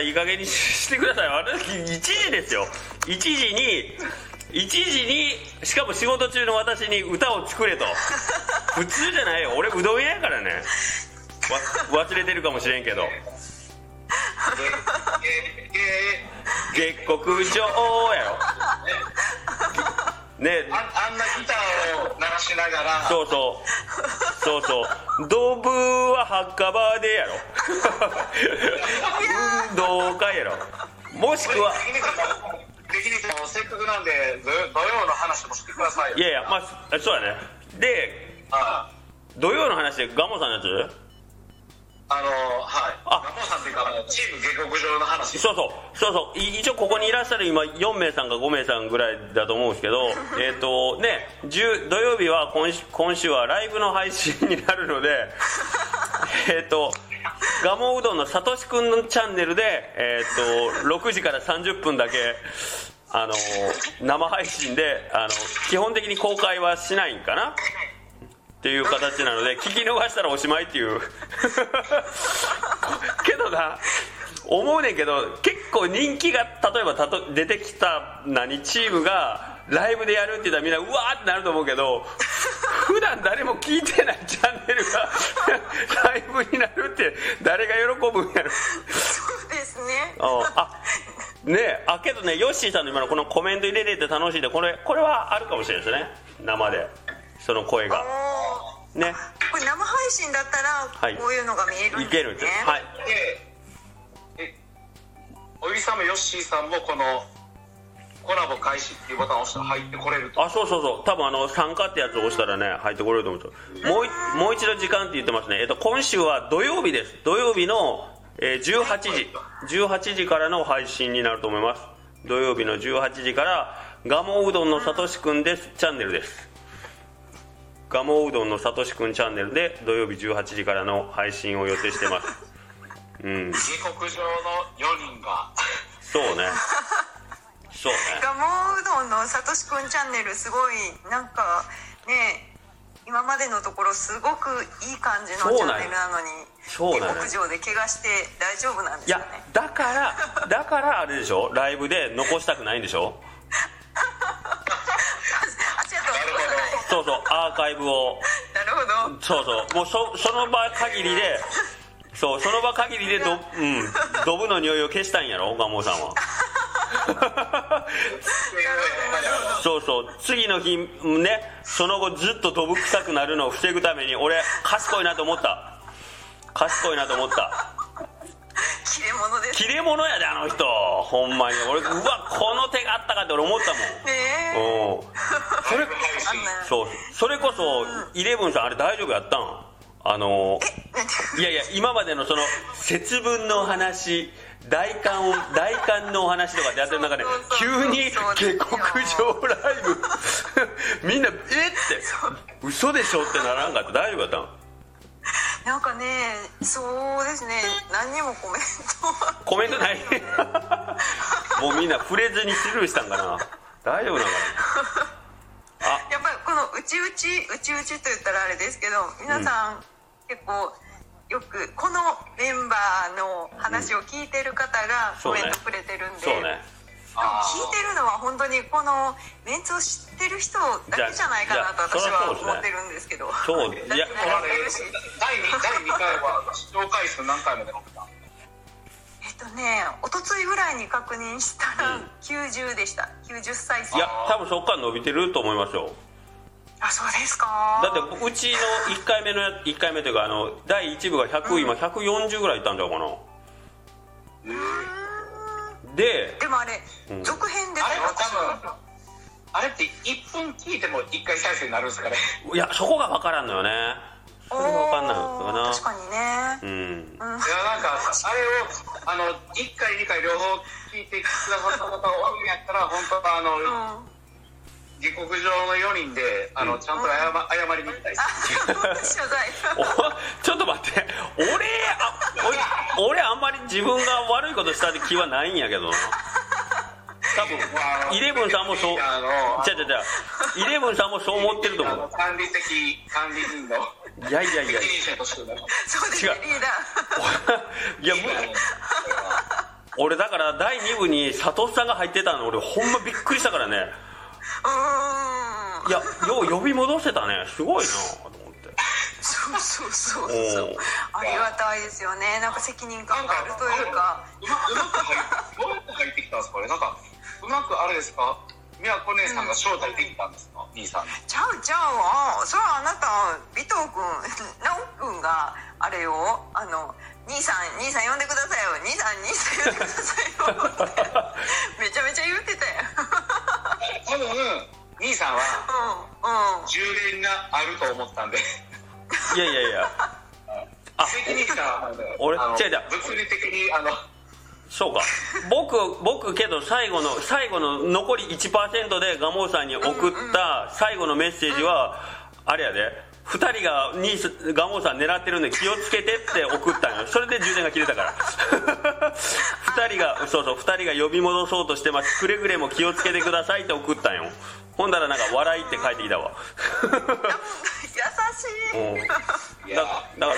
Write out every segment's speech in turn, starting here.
いい加減にしてください。私1時ですよ。1時に1時にしかも仕事中の私に歌を作れと。普通じゃないよ。俺うどん屋やからね。わ忘れてるかもしれんけど。え月国上やろね。ー、ああんなギターを鳴らしながら。そうそう。そうそう。ドブは墓場でやろ。運動会やろ。もしくは。できにせっかくなんで土土曜の話もしてくださいよいやいやまあそうやねであ土曜の話でガモさんのやつあのはい。あ。ガモさんっていうかあのチーム下克上の話。そうそう。そうそう。い一応ここにいらっしゃる今4名さんか5名さんぐらいだと思うんですけど えっとね10土曜日は今週今週はライブの配信になるので えっとガモうどんのさとしくんのチャンネルで、えっと6時から30分だけあの生配信であの基本的に公開はしないんかなっていう形なので 聞き逃したらおしまいっていう。けどな思うねんけど結構人気が例えばたと出てきた何チームがライブでやるって言ったらみんなうわーってなると思うけど普段誰も聞いてないチャンネルが ライブになるって誰が喜ぶんやろ。そうですね。ああねえあけどねヨッシーさんの今のこのコメント入れれて楽しいでこれこれはあるかもしれないですね。生で。その声が。おね。ーこれ生配信だったはい。らこういうのが見えるんいけるんです。ねですはい。でえおじさんもヨッシーさんもこのコラボ開始っていうボタンを押したら入ってこれると。あそうそうそう。多分あの参加ってやつを押したらね入ってこれると思うんですよもういもう一度時間って言ってますね、えっと、今週は土曜日です。土曜日の、えー18時。18時からの配信になると思います。土曜日の18時からガモうどんのさとしくんです。チャンネルですガモうどんのさとしくんチャンネルで土曜日18時からの配信を予定してます。うん。下克上の4人が。そうね。そうね。ガモうどんのさとしくんチャンネルすごいなんかね今までのところすごくいい感じのチャンネルなのにそう上で怪我して大丈夫なんでいやすかねだからだからあれでしょ？ライブで残したくないんでしょ？そうそうアーカイブを。なるほど。そうそう。もうそその場限りでそうその場限りでど,、うん、ドブの匂いを消したんやろガモさんは。そうそう。次の日ねその後ずっとドブ臭くなるのを防ぐために俺賢いなと思った。賢いなと思った。切れ者です。切れ者やであの人。ほんまに。俺うわこの手があったかって俺思ったもん。ねえ。うん。それそう。それこそイレブンさんあれ大丈夫やったん？あのいやいや今までのその節分の話大寒を大寒のお話とかってやってる中で急に下克上ライブ。みんなえって。嘘でしょってならんかった。大丈夫やったん？なんかねそうですね。何にもコメントは。コメントない。もうみんな触れずにスルーしたんかな。大丈夫なのかな。あ。やっぱりこのうちうちうちうちと言ったらあれですけど皆さん結構よくこのメンバーの話を聞いてる方がコメントくれてるんで、そうね聞いてるのは本当にこのメンツを知ってる人だけじゃないかなと私は思ってるんですけど。そうだっていや慣れてるし第 2, 第2回は視聴回数何回まで伸びたえっとね一昨日ぐらいに確認したらうん90でした。90再生いや多分そっから伸びてると思いますよあそうですか。だってうちの1回目のや1回目というかあの第1部が100、今140ぐらいいったんちゃうかなででもあれ、うん。続編ですよあれは多分あれって1分聞いても1回再生になるんですかね？いやそこが分からんのよね。それが分かんないのかな。確かにね。うん。うん。いやなんかあれをあの1回2回両方聞いてくださった方がおるんやったら本当はあの、うん下克上の4人であのちゃんと謝,、謝りに行きたいです。謝罪おちょっと待って俺あ俺俺あんまり自分が悪いことしたって気はないんやけどな多分イレブンさんもそうじゃじゃじゃイレブンさんもそう思ってると思う管理的管理人のいやいやいや責任者としてのそうですね違うリーダーいやむ俺だから第2部に佐藤さんが入ってたの俺ほんまびっくりしたからねいやよう呼び戻せたね。すごいなと思って。そうそうそうおそう。ー。ありがたいですよね。なんか責任感があるというか。うまく入ってどうやって入ってきたんですかこれなんかうまくあれですか？宮子姉さんが招待できたんですか、兄さんに。ちゃうちゃう。わそれはあなた尾藤君直君があれよあの兄さん兄さん呼んでくださいよ。兄さん兄さん呼んでくださいよって。めちゃめちゃ言ってたよ多分兄さんはうんうん。充電があると思ったんで。いやいやいや。あ。責任者は俺違う違う。物理的にあの。そうか。僕僕けど最後の最後の残り1%でガモーさんに送った最後のメッセージはあれやで2人がにガモーさん狙ってるんで気をつけてって送ったんよ。それで充電が切れたから。2人がそうそう2人が呼び戻そうとしてます。くれぐれも気をつけてくださいって送ったんよ。ほんだらなんか笑いって返ってきたわ。う ん優しい。いだだから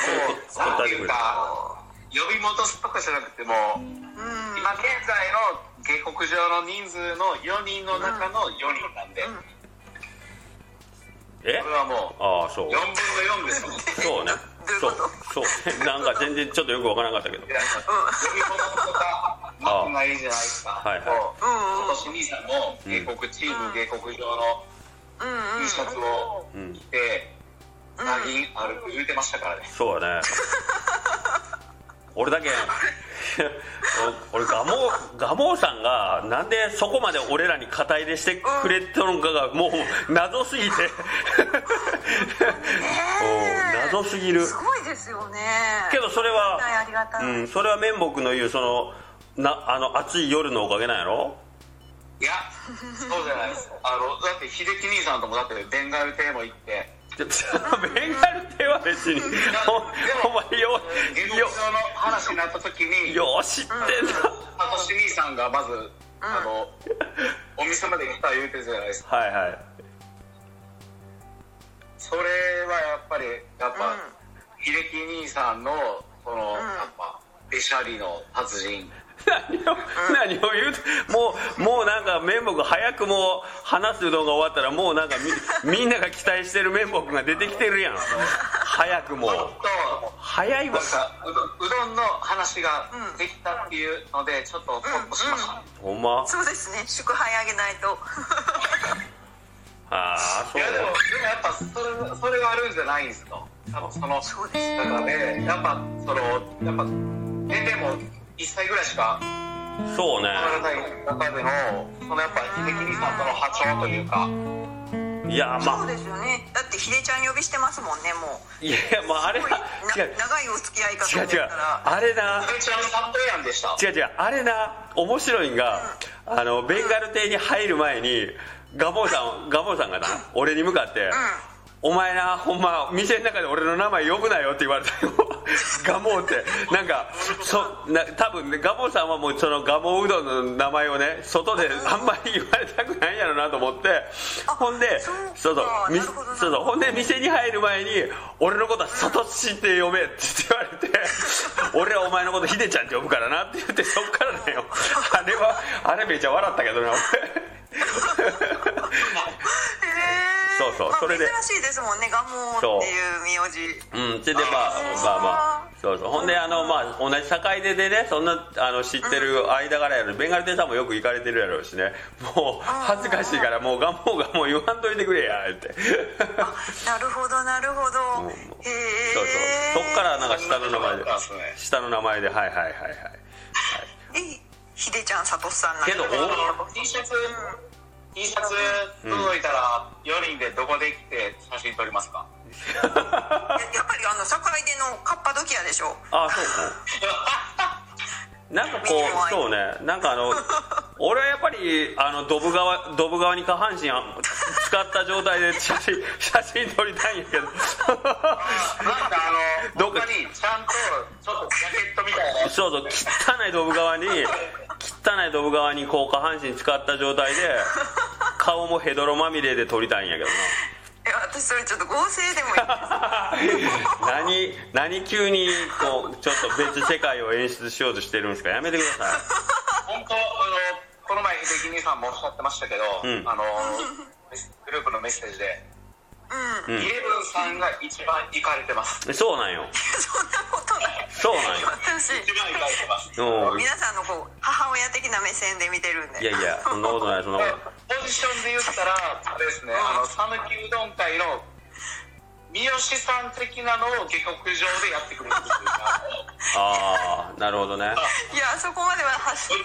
そう答えてくれた。か呼び戻すとかじゃなくても今現在の下克上の人数の4人の中の4人なんで、え？これはもああそう。う4分の4ですよ。そうね。そう。そう。なんか全然ちょっとよくわからなかったけど。いや呼び戻すとかなくないじゃないですかはいはい。もううんうん。今年兄さんも下克チーム下克上のうんうん。T シャツをうん。着てつなぎ歩く言うてましたからね。そうやね 俺だけ。俺ガモガモさんがなんでそこまで俺らに肩入れしてくれとるんかがもう謎すぎて。謎すぎる。すごいですよね。けどそれはうん、それは綿木の言うそのなあの暑い夜のおかげなんやろ？いやそうじゃないです。あのだって秀樹兄さんともだってベンガル亭も行ってでベンガル亭は別にほほんまによよの話になった時によう知ってん。なサトシ兄さんがまず、あのお店まで来た言うてるじゃないですか。はいはい。それはやっぱりやっぱ、秀樹兄さんのこの、やっぱべしゃりの達人何を 何を言うてもうもうなんか面目早くもう話すのが終わったらもうなんかみみんなが期待してる面目が出てきてるやん。早くも。早いわ。なんかうどうどんの話ができたっていうのでちょっとホッとしました、ほんま？そうですね。祝杯あげないと。ああそいうやでもでもやっぱそれそれがあるんじゃないんですよ多分そのそうです中でやっぱそのやっぱ年齢も1歳ぐらいしかそうね。中でのそのやっぱ秀樹兄さんとの波長というか。いやまあ。そうですよね。だってひでちゃん呼びしてますもんねもう。いやいやまああれは長いお付き合いかと思った違う違う。らあれな。秀ちゃんサントヤンでした。違う違う。あれな面白いんがあのベンガル亭に入る前にガボーさんガボーさんがな俺に向かって「お前なほんま店の中で俺の名前呼ぶなよ」って言われたよ。ガモーって。なんかそな多分ねガモーさんはもうそのガモーうどんの名前をね外であんまり言われたくないやろなと思って。ほんでそうそうそうそうそうほんで店に入る前に「俺のことはサトシって呼べ」って言われて「俺はお前のことヒデちゃんって呼ぶからな」って言ってそっからだよ。あれはあれめっちゃ笑ったけどなそうそうまあそれで。珍しいですもんねガモっていう名字。俺う。んそれでまあまあまあそうそう。ほんであのまあ同じ境出でねそんなあの知ってる間柄やろ。ベンガルテさんもよく行かれてるやろうしね。もう恥ずかしいからもうガモがもう言わんといてくれや言って。なるほどなるほど。うん。へそうえそう。そっからなんか下の名前で。下の名前ではいはいはいはい。でひでちゃんさとしさんなんけど。T シャツ T シャツ届いたら4人でどこで来て写真撮りますか？ややっぱりあの坂出のカッパドキアでしょ。あそうかなんかこうそうね。なんかあの 俺はやっぱりあのドブ川ドブ川に下半身あ使った状態で写真写真撮りたいんやけど。なんかあのどっか他にちゃんとちょっとジャケットみたいなそうそう汚いドブ川に汚いドブ川にこう下半身使った状態で 顔もヘドロまみれで撮りたいんやけどな。え私私それちょっと合成でもいいですか？何何急にこうちょっと別世界を演出しようとしてるんですか？やめてください。本当あのこの前秀樹兄さんもおっしゃってましたけど、うん。あのグループのメッセージで、うん。イレブンさんが一番行かれてます。そうなんよ。そんなことない。そうなんよ。私一番行かれてます。うん。皆さんのこう母親的な目線で見てるんで。いやいやそんなことないそんなことない。ポジションで言ったらあれですねあの讃岐うどん会の三好さん的なのを下克上でやってくれるっていうか。ああなるほどね。いやそこまでは走っ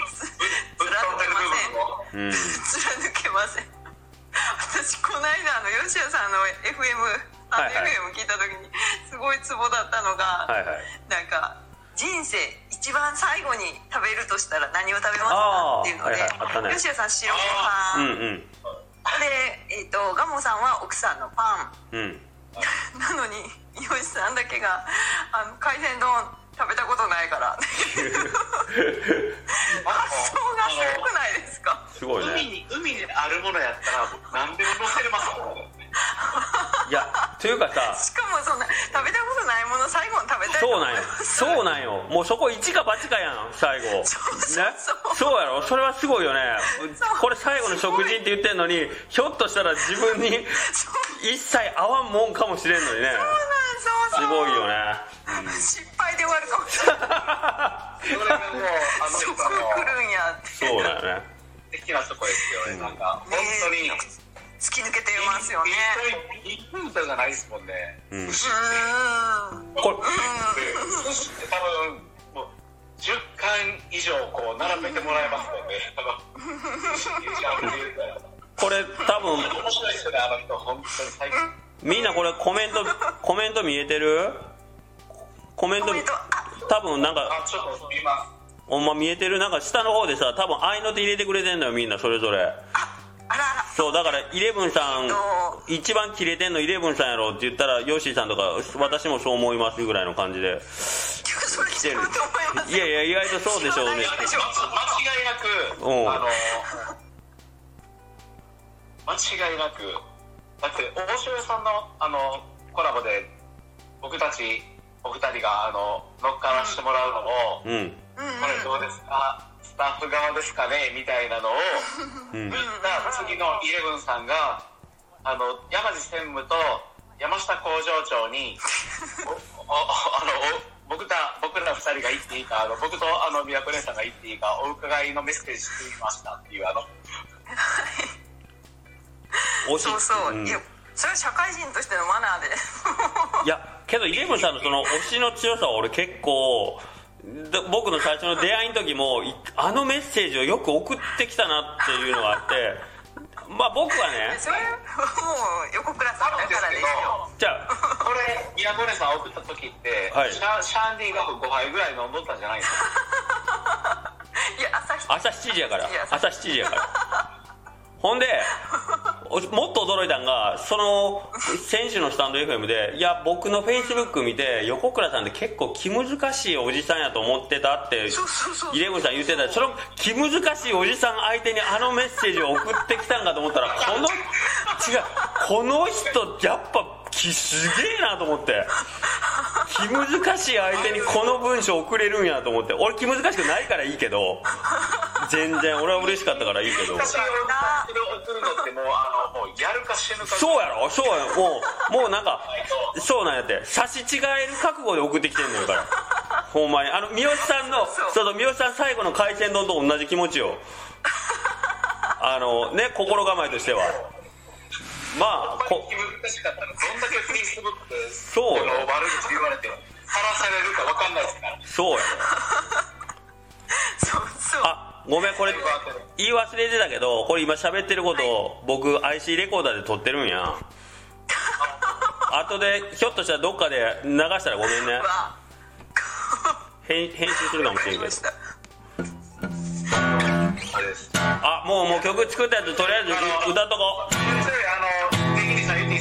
飛んでる部分を。うん貫けません私この間あの吉谷さんの FM あの FM 聞いた時にすごいツボだったのが、はいはい。なんか人生一番最後に食べるとしたら何を食べますかっていうので、はいはい。ね。吉谷さん白ごうん飯、うん。で、えー、とガモさんは奥さんのパン。うん。なのに吉さんだけがあの海鮮丼食べたことないから。発想がすごくないですか？すごい海ねに海にあるものやったら何でも乗せれますもん。ねいやというかさしかもそんな食べたことないもの最後に食べたいそうなんよ。そう。うなんよ。もうそこ一か八かやん最後。そうそうねそう。そうやろ？それはすごいよね。そう。これ最後の食事って言ってんのにひょっとしたら自分にそう。一切合わんもんかもしれんのにね。なんそうそう。すごいよね。失敗で終わるかもしれない。それがもうあの そこ来るんやって。そうだよね的なとこですよね。なんか本当に突き抜けてますよね。1分とかないですもんね。うん。うーん。こ寿司って多分もう10巻以上こう並べてもらえますもんね。これ多分面白いですよねあの人本当に最近。みんなこれコメントコメント見えてる？コメントコメントあ。多分なんかあちょっと見ますほんま見えてるなんか下の方でさ多分合いの手入れてくれてんのよみんなそれぞれ。ああらあら。そうだからイレブンさんえっと。一番キレてんのイレブンさんやろって言ったらヨッシーさんとか私もそう思いますぐらいの感じで。それ違うと思いやいや意外とそうでしょうね。間違いなくうん。あの間違いなくだって大城さんのあのコラボで僕たちお二人があの乗っからしてもらうのも、うんこれどうですか？スタッフ側ですかね？みたいなのをうった次のイレブンさんがあの山地専務と山下工場長に おおあのお僕ら僕ら二人が言っていいかあの僕とあの宮古姉さんが言っていいかお伺いのメッセージしてみましたっていうあの。そうそう、ん。いやそれは社会人としてのマナーで。いやけどイレブンさんのその推しの強さは俺結構で僕の最初の出会いの時もいあのメッセージをよく送ってきたなっていうのがあって まあ僕はねそれもう横倉さんだからですよ。じゃあこれ宮古姉さん送った時って、はい。シャシャンディが5杯ぐらい飲んどったんじゃないですかいや朝日朝7時やから。朝7時。やから。ほんでおもっと驚いたんがその選手のスタンド FM でいや僕のフェイスブック見て横倉さんって結構気難しいおじさんやと思ってたってイレブンさん言ってた。その気難しいおじさん相手にあのメッセージを送ってきたんかと思ったらこの 違うこの人やっぱ気すげえなと思って。気難しい相手にこの文章送れるんやと思って。俺気難しくないからいいけど。全然俺は嬉しかったからいいけど。私を送るのってもうあのもうやるか死ぬかそうやろ？そうやろ？もうもうなんかそうなんやって。差し違える覚悟で送ってきてんのよから。ほんまに。あの三好さんのそうそう三好さん最後の海鮮丼と同じ気持ちよ。あのね心構えとしてはまあこ難しかったのどんだけフェイスブックでそう悪口言われてさらされるか分かんないですからそうやろそう。そうあごめんこれ言い忘れてたけどこれ今喋ってることを僕 IC レコーダーで撮ってるんや。後でひょっとしたらどっかで流したらごめんね。わ。編編集するかもしれんけど。あれです。あもうもう曲作ったやつとりあえず歌っとこ先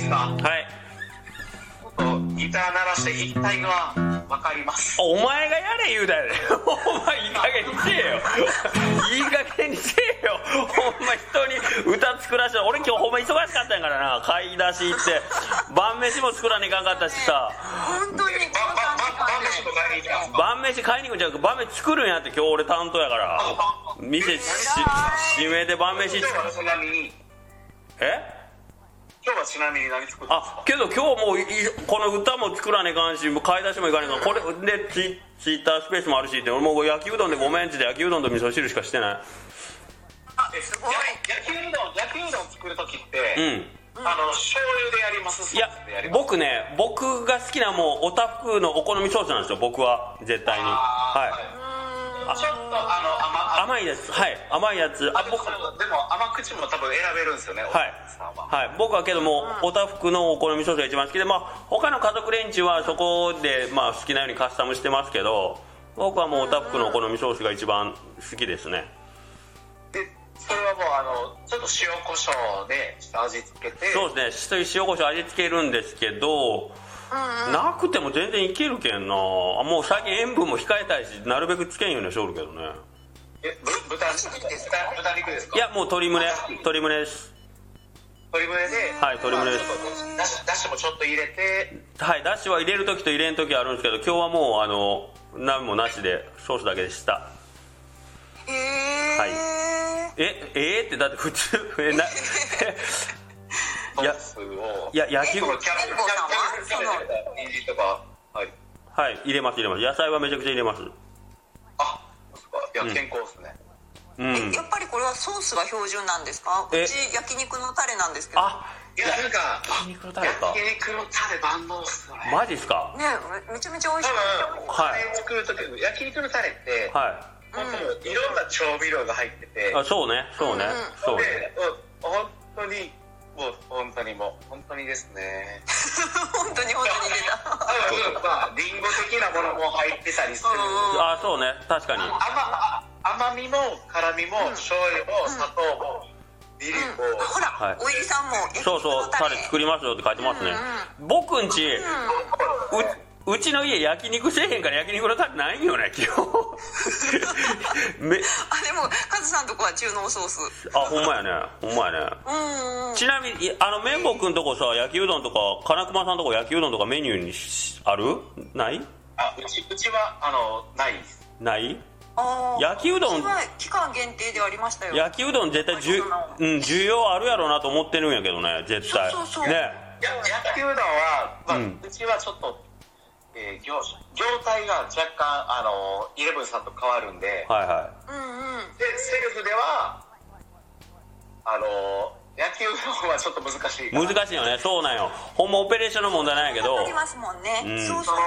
ですか？うはい。ギター鳴らして弾きたいのはわかります。お前がやれ言うたやで お前いい加減にせえよ。いい加減にせえよ。ほんま人に歌作らせて俺今日ほんま忙しかったんやからな。買い出し行って晩飯も作らねえかんかったしさ。本当に晩飯も買いに行きますか？晩飯買いに行くんじゃなくて晩飯作るんやって今日俺担当やから。店し指名で晩飯今日はちなみに。え？今日はちなみに何作ったんですか？あけど今日もういこの歌も作らねえかんしもう買い出しもいかねえかん。これでツイツイッタースペースもあるしって俺もう焼きうどんでごめんって焼きうどんと味噌汁しかしてない。えすごい。焼きうどん焼きうどん作る時って、うん。あの醤油でやります？ソいやースでやります？僕ね僕が好きなもうおたふくのお好みソースなんですよ僕は。絶対に。あーはいちょっとあの甘甘いですはい。甘いやつ。ああ僕。僕でも甘口も多分選べるんですよねはい。は。はい、僕はけども、おたふくのお好みソースが一番好きで、まあ、他の家族連中はそこで、まあ、好きなようにカスタムしてますけど僕はもうおたふくのお好みソースが一番好きですね。でそれはもうあのちょっと塩コショウで味付けて。そうですね。塩コショウ味付けるんですけど、なくても全然いけるけんな。あもう最近塩分も控えたいしなるべくつけんようにしおるけどね。えぶ豚豚豚肉ですか？いやもう鶏胸鶏胸です。鶏胸で？はい鶏胸です。だしだしもちょっと入れて。はいだしは入れる時と入れん時あるんですけど今日はもうあの何もなしでソースだけでした。へえ、はい。ええー、ってだって普通えな いやスを。いや焼きそのキャベツ健康さんはキャベツキャベツとか人参とかはい。はい入れます入れます。野菜はめちゃくちゃ入れます。あそうか。いやうん。健康ですね、うん。やっぱりこれはソースが標準なんですか？うえち焼肉のタレなんですけど。いやなんか焼肉のタレか焼肉のタレ万能っすよね。マジっすか？めめちゃめちゃ美味しい。はい。作る時の焼肉のタレって、は本当にいろんな調味料が入ってて、いあそうねそうね。そうね。本当にもう本当にもう本当にですね。本当に本当に入れた。多分まあリンゴ的なものも入ってたりする。うんあそうね。確かに。甘甘みも辛みも醤油も砂糖もみりんも、うん。ほら、はい。おいりさんもそうそうのタレ作りますよって書いてますね。うん僕んちうううちの家焼肉せえへんから焼肉のタレないんよね基本。あでもカズさんとこは中濃ソース。あほんまやね。ほんまやね。うんうんちなみにいあの綿棒くんとこさ焼きうどんとか金熊さんとこ焼きうどんとかメニューにしある？ない？あうちうちはあのない。ない？焼きうどんうちは期間限定でありましたよ。焼きうどん絶対じゅ、うん、需要あるやろうなと思ってるんやけどね絶対。そうそうそう。ね。や焼きうどんは、まあううんちはちょっと、えー業業態が若干あのイレブンさんと変わるんではいはうんうん。でセルフではあの焼きうどんはちょっと難しい難しいよね。そうなんよ。ほんまオペレーションの問題なんやけど。ありますもんね、うん。そうそそうの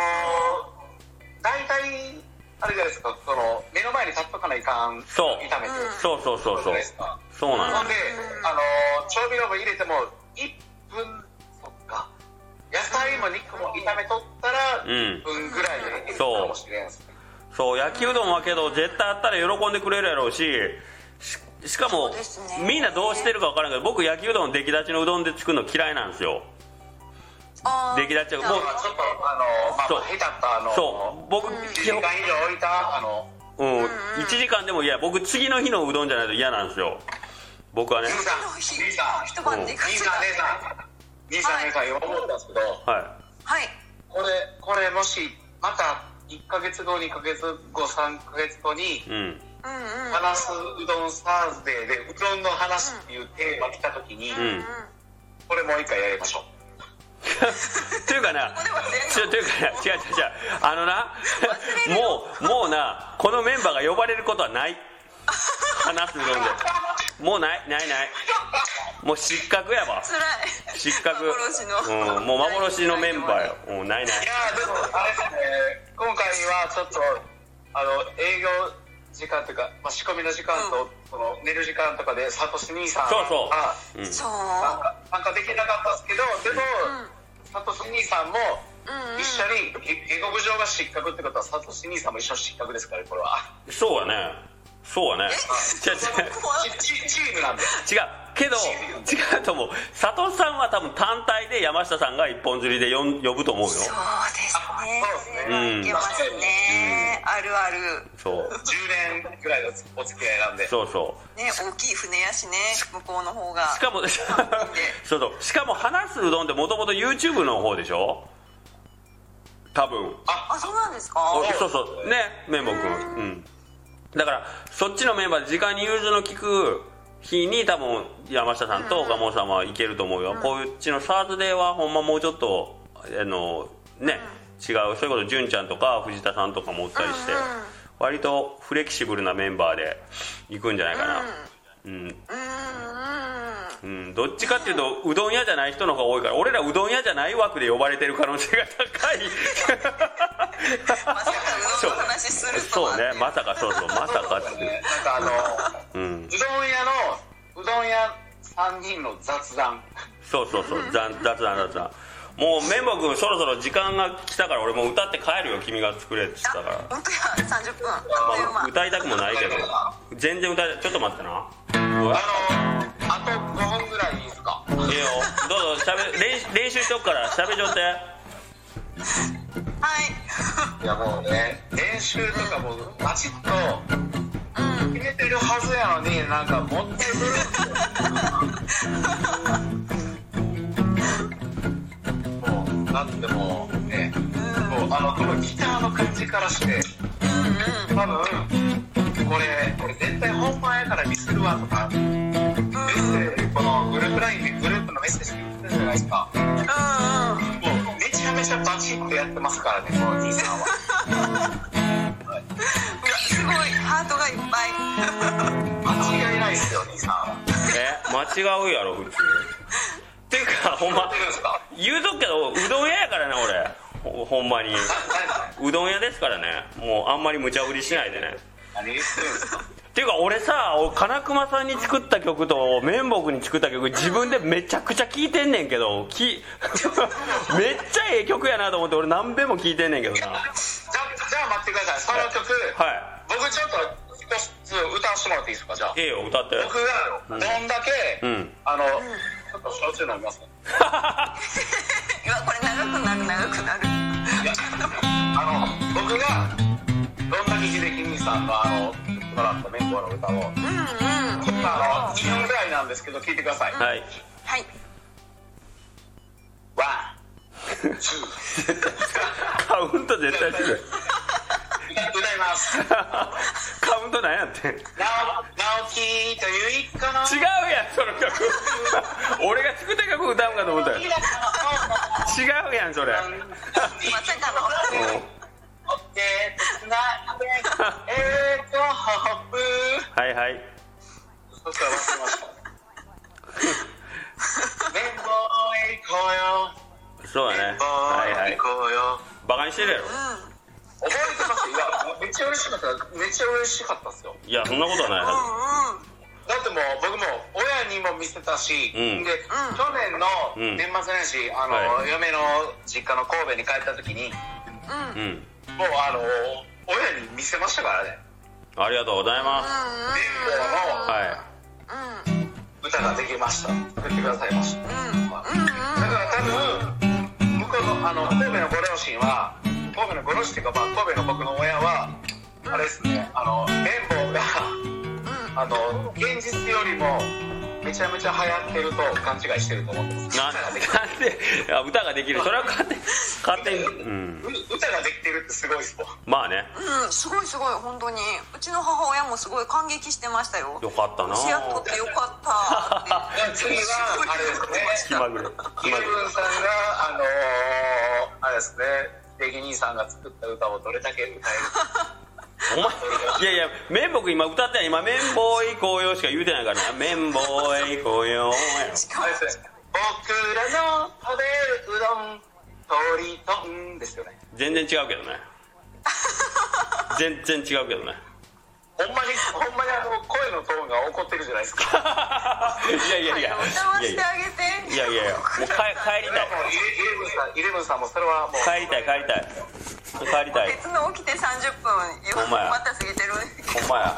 大体あれじゃないですか。その目の前に立っとかないかんそう。炒めて、うん。そうそうそうそう。ないですか。そうなのほんで、あの調味料も入れても1分野菜も肉も炒めとったらうん。1分ぐらいでできるかもしれんすね。そう。焼きうどんはけど絶対あったら喜んでくれるやろうしししかも、そうですね。みんなどうしてるか分からんけど僕焼きうどん出来立ちのうどんで作るの嫌いなんですよ。あー。出来立ちはもうまあちょっとあのまあそう。下手ったあのそう。僕1基本時間以上置いたあのうん、1時間でも嫌僕次の日のうどんじゃないと嫌なんですよ。僕はね。兄さん兄さん。一晩で兄さん姉さん兄さん姉さん今思ったんですけどははい。これこれもしまた1ヶ月後2ヶ月後3ヶ月後にいうん話すうどんサーズデーでうどんの話っていうテーマ来た時に、うん。これもう一回やりましょう。というかなちょというかな違う違う違う。あのなもうもうなこのメンバーが呼ばれることはない。話すうどんで。もうないないないもう失格やわ。失格。幻の。うん、もう幻のメンバーよ。うんないない。いやーでもあれですね今回はちょっとあの営業時間というか、まあ、仕込みの時間と、その寝る時間とかでサトシ兄さんそうそう。がうん。そう参加参加できなかったんですけどでも、うん。サトシ兄さんもうんうん。一緒に下克上が失格ってことはサトシ兄さんも一緒失格ですからこれは。そうやねそうやね違う違うなんで違う。けど違うと思う。佐藤さんは多分単体で山下さんが一本釣りで呼ん呼ぶと思うよ。そうですね。いけますね、あるある。そう。10年ぐらいのお付き合いなんで。そうそう。ね大きい船やしね向こうの方が。しかもそうそう。しかも話すうどんってもともと YouTube の方でしょ？多分。あそうなんですか？おそうそう。ね綿棒くん。うんだからそっちのメンバーで時間に融通の利く日に多分山下さんと岡本さんはいけると思うよ、こういううちのサーズデーはほんまもうちょっとあのね、違うそれこそ純ちゃんとか藤田さんとかもおったりして、うんうん割とフレキシブルなメンバーで行くんじゃないかな。うん、うんうんうん、どっちかっていうとうどん屋じゃない人の方が多いから俺らうどん屋じゃない枠で呼ばれてる可能性が高い。まさかうどんの話するとそはうねまさかそうそうまさかってなんかあのうん。うどん屋のうどん屋3人の雑談。そうそうそう雑雑談雑談。もう綿棒君そろそろ時間が来たから俺もう歌って帰るよ君が作れって言ったから。あ本当や30分。まあ、歌いたくもないけど。全然歌いたいちょっと待ってな。あのあと5分ぐらいいいですか。いいよ。どうぞしゃべ練習練習しとくからしゃべりょって。はい。いやもうね練習とかもバチッと決めてるはずやのになんかもったいぶる。もうだってもうねもうあのこのギターの感じからして多分これこれ絶対本番やからミスるわとかこのグループラインでグループのメッセージ言ってるじゃないですかうんうん。もうめちゃめちゃバチッとやってますからねこの兄さんは。すごいハートがいっぱい。間違いないですよ兄さん。はえ間違うやろ普通っていうかほんま言うとくけどうどん屋やからね俺。ほほんまに。なうどん屋ですからね。もうあんまり無茶ぶりしないでね。何何言ってるんですかっていうか俺さ俺金熊さんに作った曲と綿棒君に作った曲自分でめちゃくちゃ聴いてんねんけどき めっちゃええ曲やなと思って俺何べんも聴いてんねんけどな。はいじゃあじゃあ待ってください。その曲僕ちょっと一つ歌わせてもらっていいですか？じゃあ。ええよ歌って。僕がどんだけ、うん。あのちょっと焼酎飲みますねこれ長くなる長くなる。あの僕がどんだけ秀樹兄さんのあの作ってもらった綿棒の歌をうんうんあの2分ぐらいなんですけど聞いてください。はい。はい。ワンツー。カウント絶対する。歌います。カウントなんやって。直樹という一家のやんその曲俺が作った曲歌うんかと思ったよ。違うやんそれ。まさかの。うんオッケーつないでえーとホップはい。はい。そしたら忘れました綿棒へ行こうよそうだねはい。はい。バカにしてるやろ覚えてますい。やめっちゃ嬉しかっためっちゃ嬉しかったっすよい。やそんなことはない。はうんうんだってもう僕も親にも見せたし、うんで、去年の年末年始あの、はい。嫁の実家の神戸に帰った時にうんもうあの親に見せましたからね。ありがとうございます。綿棒の歌ができました。作ってくださいました。だから多分向こうのあの神戸のご両親は神戸のご両親っていうか、まあ、神戸の僕の親はあれですねあの綿棒があの現実よりもめちゃめちゃ流行ってると勘違いしてると思ってます。な歌ができてなんで歌ができる。それは勝手に勝手に。うん。う歌ができてるってすごいっすもんまあね。うんすごいすごい本当に。うちの母親もすごい感激してましたよ。よかったな。シェア取ってよかった。次はあれですね。気まぐれ。気まぐれさんがあのー、あれですね。レギ兄さんが作った歌をどれだけ歌えるかお前いやいや綿棒今歌ってない今綿棒へ行こうよしか言うてないからな。綿棒へ行こうよ僕らの食べるうどん鳥丼ですよね。全然違うけどね。全然違うけどね。ほんまにほんまにあの声のトーンが怒ってるじゃないですか。いやいやいや。いやいやあげて。いやいやいや。もう帰帰りたい。イレブンさんイレブンさんもそれはもう。帰りたい帰りたい帰りたい。別の起きて30分また過ぎてる。ほんまや。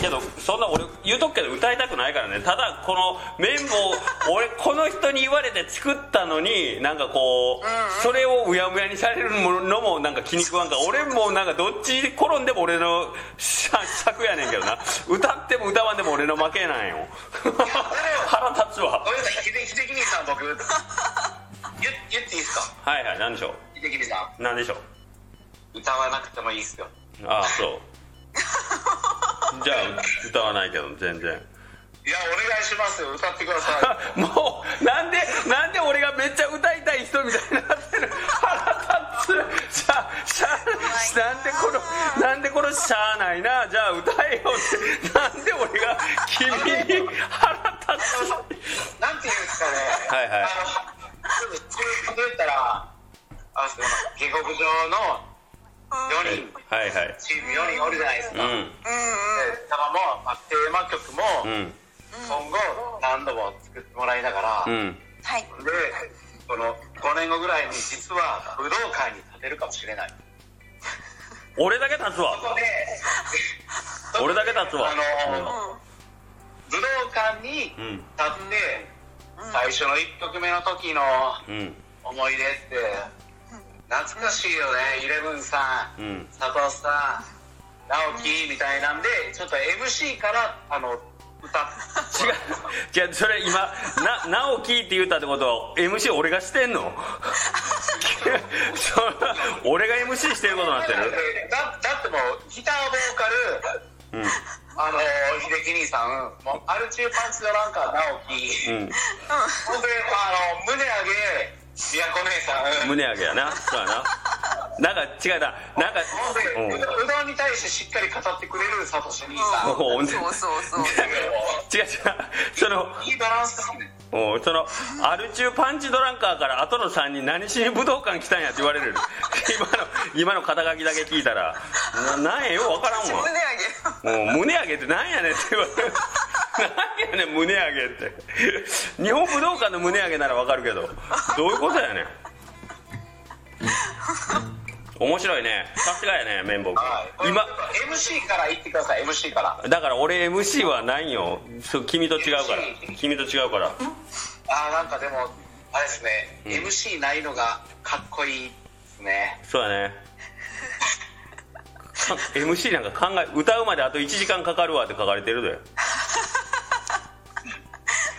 けどそんな俺言うとくけど歌いたくないからね。ただこの綿棒俺この人に言われて作ったのになんかこうそれをうやむやにされるのもなんか気に食わんから俺もなんかどっち転んでも俺の尺やねんけどな。歌っても歌わんでも俺の負けなんよ。腹立つわ。ごめんなさい秀秀樹兄さん僕はいはい何でしょ秀樹兄さう何でしょう？ん歌わなくてもいいっすよ。ああそう。じゃあ歌わないけど全然。いやお願いしますよ。歌ってください。もうなんでなんで俺がめっちゃ歌いたい人みたいになってる？腹立つ。しゃしゃな。んでこのなんでこのしゃあないな？じゃあ歌えよって。なんで俺が君に腹立つ？なんていうんですかね。はいはいあのちょっとそれ言ったらあその下克上の4人はいはいチーム4人おるじゃないですか、うん。うんうんでだからもう、まあ、テーマ曲もうん。今後何度も作ってもらいながら、でうん。はい。この5年後ぐらいに実は武道館に立てるかもしれない。俺だけ立つわ。そこで俺だけ立つわ。あの、武道館に立うん。って、最初の1曲目の時のうん。思い出って懐かしいよねイレブンさんうん。佐藤さん直樹みたいなんでちょっと MC からあの歌っ違う。違うそれ今な直樹って言ったってことは MC 俺がしてんの？そ俺が MC してることになってる？だだってもうギターボーカルうんあの秀樹兄さんもうアルチューパンチドランカー直樹。うん。ほんであの胸上げ宮古姉さん。胸上げやな。そうやな。なんか違うな。なんかうんうどうどんに対してしっかり語ってくれるサトシ兄さん、そうそうそう 違う違う。そのいいバランスで。すねそのアル中パンチドランカーから後の3人何しに武道館来たんやって言われる。今の今の肩書きだけ聞いたら。ななんやよう分からんわ。胸上げもう胸上げってなんやねんって言われるなんやねん胸上げって。日本武道館の胸上げなら分かるけど。どういうことやねん。面白いね。さすがやね綿棒はい。今。MC から言ってください MC から。だから俺 MC はないんよ。そう君と違うから。君と違うから。ああなんかでもあれですね、うん。MC ないのがかっこいいですね。そうやね。か MC なんか考え歌うまであと1時間かかるわって書かれてるで。うん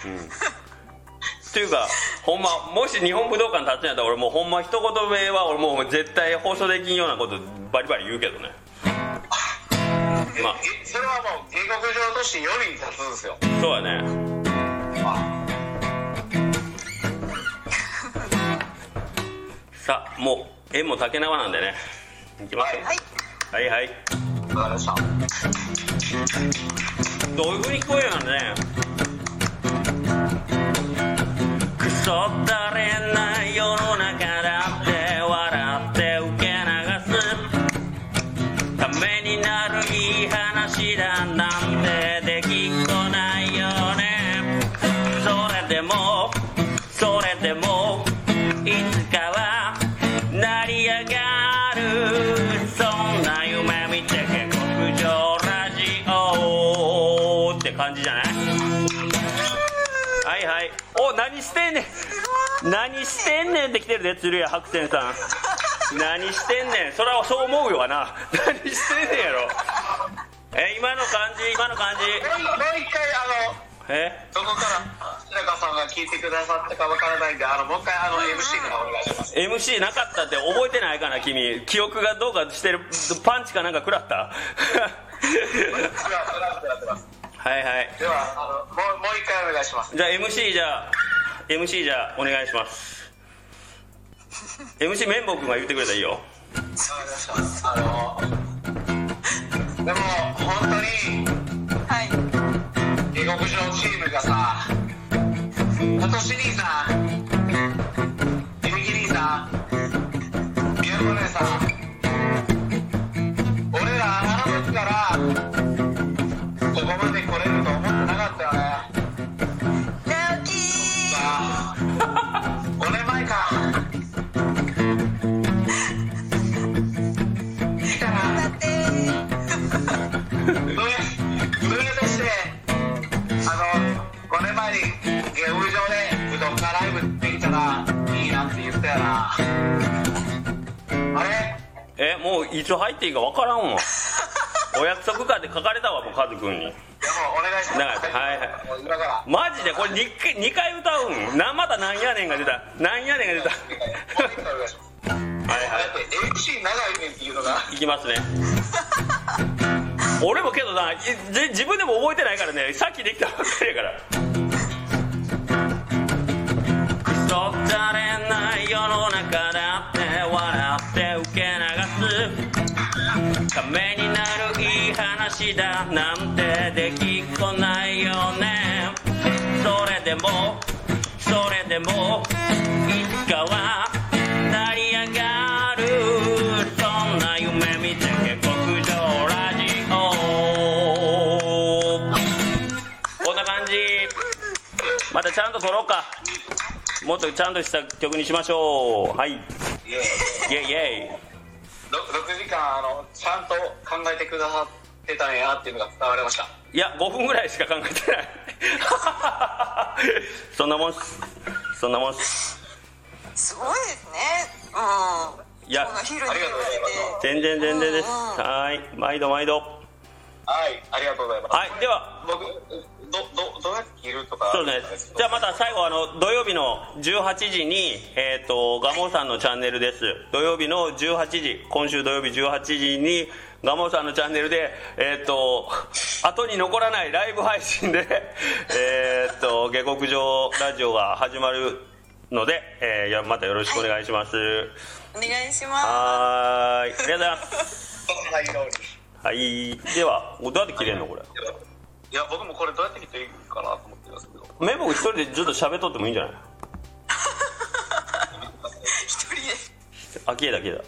っていうかほんまもし日本武道館立つんやったら俺もうほんま一言目は俺もう絶対放送できんようなことバリバリ言うけどね。ま あえそれはもう下克上として4人立つんですよ。そうやね。さあもう縁も竹縄なんでね。いきますよ。はい。はいはい。どういう風に聞こえるのねクソ何してんねんって来てるで鶴屋白泉さん。何してんねん。それはそう思うよな。何してんねんやろ。え今の感じ今の感じ。もう一回あのえ？どこから？白川さんが聞いてくださったかわからないんであのもう一回あの MC からお願いします。MC なかったって覚えてないかな君。記憶がどうかしてるパンチかなんか食らった？はいはい。ではあのもうもう一回お願いします。じゃあ MC じゃあ MC じゃあお願いします MC 綿棒君が言ってくれたらいいよ。わかりましたあのでも本当にはい。下克上チームがさ今年兄さいつ入っていいか分からんわ。お約束かって書かれたわもうカズくんに。いやもうお願いします。だからはい。はい今から。マジでこれ 2, 回2回歌うん？なまたなんやねんが出た。なんやねんが出た。はいはい。だって MC 長いねんっていうのが。いきますね。俺もけどな自分でも覚えてないからね。さっきできたばっかりやから。そったれない世の中話だなんてできっこないよねそれでもそれでもいつかは成り上がるそんな夢見て下克上ラジオこんな感じ。またちゃんと撮ろうか。もっとちゃんとした曲にしましょう。はい。イいやェイイェイ。ろ6時間あのちゃんと考えてくださってたんやっていうのが伝わりました。いや5分ぐらいしか考えてない。そんなもんっす。そんなもんっす。すごいですね。うん。いや。全然全然です。うんうん。はーい。毎度毎度。はい。ありがとうございます。はい。では。僕どどどうやって切るとかそうです。ねじゃあまた最後あの土曜日の18時にえっ、とガモさんのチャンネルです。土曜日の18時今週土曜日18時にガモさんのチャンネルでえっ、と後に残らないライブ配信で えっと下克上ラジオが始まるので、えーやまたよろしくお願いします、お願いしまはーい。ありがとうございます。はい。ではどうやって切れんのこれいや僕もこれどうやって見ていいかなと思ってますけど。メモ一人でずっと喋っとってもいいんじゃない？一人で。あきえだきえだ